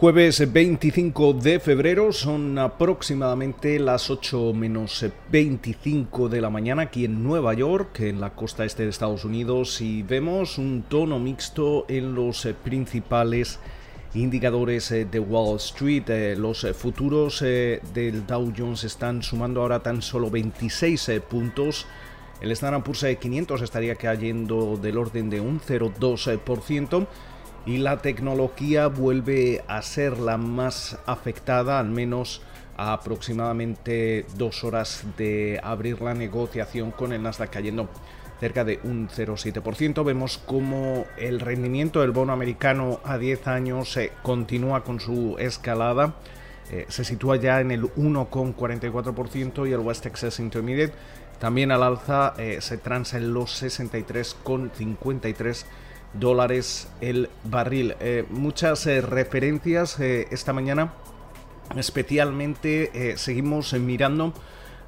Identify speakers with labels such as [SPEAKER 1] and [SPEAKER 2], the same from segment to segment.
[SPEAKER 1] Jueves 25 de febrero, son aproximadamente las 8 menos 25 de la mañana aquí en Nueva York, en la costa este de Estados Unidos, y vemos un tono mixto en los principales indicadores eh, de Wall Street. Eh, los futuros eh, del Dow Jones están sumando ahora tan solo 26 puntos. El Standard Poor's 500 estaría cayendo del orden de un 0,2% y la tecnología vuelve a ser la más afectada, al menos a aproximadamente dos horas de abrir la negociación con el Nasdaq cayendo cerca de un 0,7%. Vemos como el rendimiento del bono americano a 10 años eh, continúa con su escalada. Eh, se sitúa ya en el 1,44% y el West Texas Intermediate también al alza eh, se transa en los 63,53% dólares el barril. Eh, muchas eh, referencias eh, esta mañana, especialmente seguimos mirando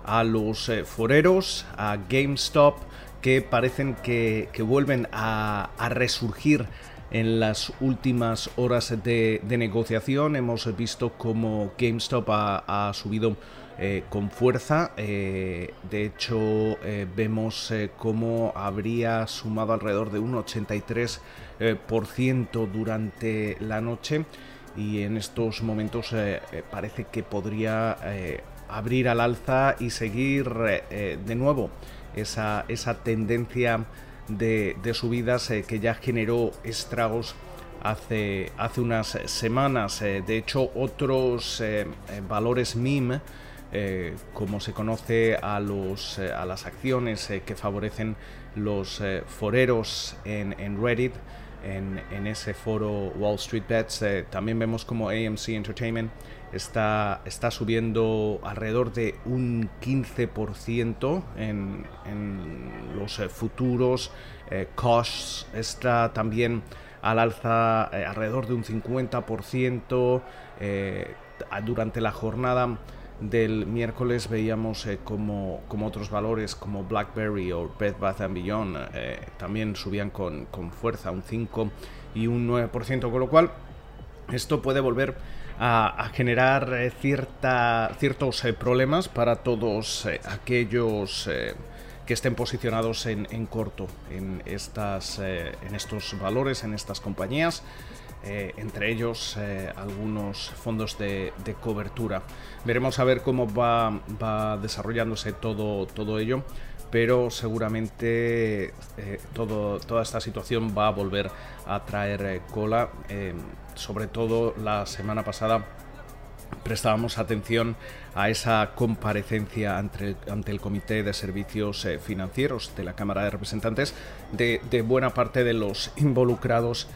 [SPEAKER 1] a los foreros, a GameStop, que parecen que, vuelven a, resurgir en las últimas horas de, negociación. Hemos visto como GameStop ha subido eh, con fuerza. Eh, de hecho, eh, vemos cómo habría sumado alrededor de un 83% durante la noche y en estos momentos parece que podría abrir al alza y seguir de nuevo esa, esa tendencia de, subidas que ya generó estragos hace, hace unas semanas. de hecho, otros valores MIM eh, como se conoce a, los, eh, a las acciones eh, que favorecen los foreros en, Reddit, en, ese foro Wall Street Bets. también vemos como AMC Entertainment está, está subiendo alrededor de un 15% en, en, los futuros. Costs está también al alza alrededor de un 50% durante la jornada del miércoles veíamos eh, como, otros valores como BlackBerry o Bed Bath Beyond eh, también subían con, fuerza un 5 y un 9%, con lo cual esto puede volver a, generar eh, cierta, ciertos problemas para todos aquellos que estén posicionados en, en corto en, estas, en estos valores, en estas compañías. Eh, entre ellos eh, algunos fondos de, cobertura. Veremos a ver cómo va, desarrollándose todo, todo ello, pero seguramente eh, todo, toda esta situación va a volver a traer cola, sobre todo la semana pasada prestábamos atención a esa comparecencia ante, ante el Comité de Servicios Financieros de la Cámara de Representantes de, de buena parte de los involucrados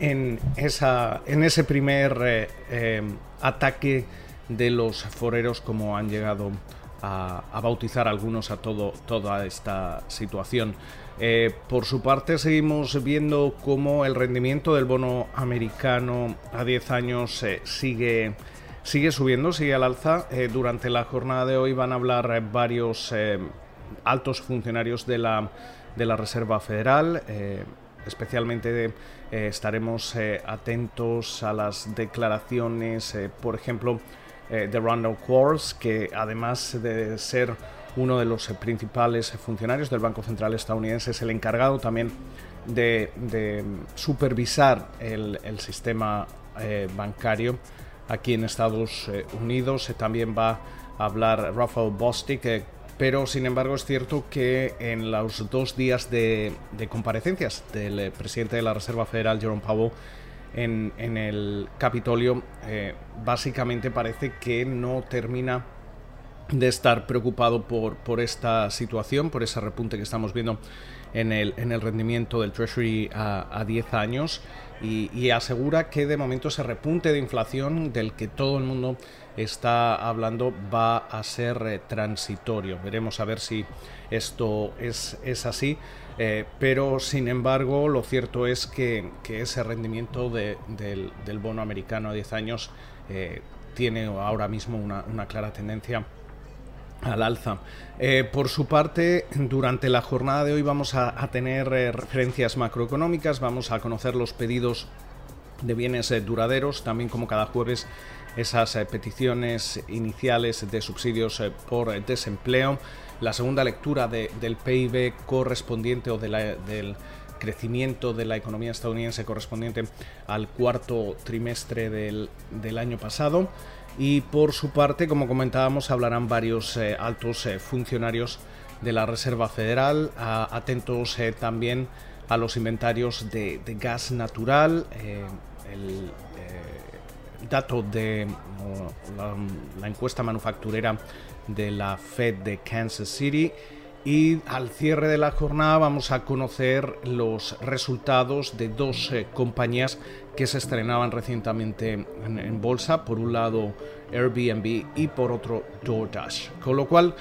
[SPEAKER 1] en, esa, en ese primer eh, eh, ataque de los foreros, como han llegado a, bautizar algunos a todo, toda esta situación. Eh, por su parte, seguimos viendo cómo el rendimiento del bono americano a 10 años sigue, sigue subiendo, sigue al alza. durante la jornada de hoy van a hablar varios altos funcionarios de la, de la Reserva Federal especialmente eh, estaremos eh, atentos a las declaraciones, eh, por ejemplo, de Randall Quarles, que además de ser uno de los principales funcionarios del Banco Central estadounidense, es el encargado también de, supervisar el, sistema bancario aquí en Estados Unidos. también va a hablar Rafael Bostic, pero sin embargo es cierto que en los dos días de, comparecencias del eh, presidente de la Reserva Federal, Jerome Powell, en, el Capitolio, eh, básicamente parece que no termina de estar preocupado por, por esta situación, por ese repunte que estamos viendo en el, en el rendimiento del Treasury a, 10 años y, asegura que de momento ese repunte de inflación del que todo el mundo está hablando va a ser eh, transitorio. Veremos a ver si esto es, es así. Eh, pero sin embargo, lo cierto es que, ese rendimiento del, bono americano a 10 años eh, tiene ahora mismo una, una clara tendencia al alza. por su parte, durante la jornada de hoy vamos a, tener referencias macroeconómicas, vamos a conocer los pedidos de bienes duraderos, también como cada jueves esas peticiones iniciales de subsidios por desempleo, la segunda lectura del PIB correspondiente o del crecimiento de la economía estadounidense correspondiente al cuarto trimestre del, año pasado. Y por su parte, como comentábamos, hablarán varios eh, altos eh, funcionarios de la Reserva Federal, atentos eh, también a los inventarios de, gas natural, el dato de la encuesta manufacturera de la Fed de Kansas City y al cierre de la jornada vamos a conocer los resultados de dos eh, compañías que se estrenaban recientemente en, bolsa. Por un lado Airbnb y por otro DoorDash. Con lo cual,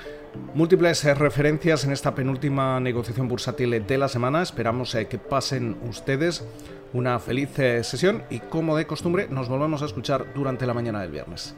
[SPEAKER 1] múltiples eh, referencias en esta penúltima negociación bursátil de la semana. Esperamos eh, que pasen ustedes una feliz sesión y como de costumbre nos volvemos a escuchar durante la mañana del viernes.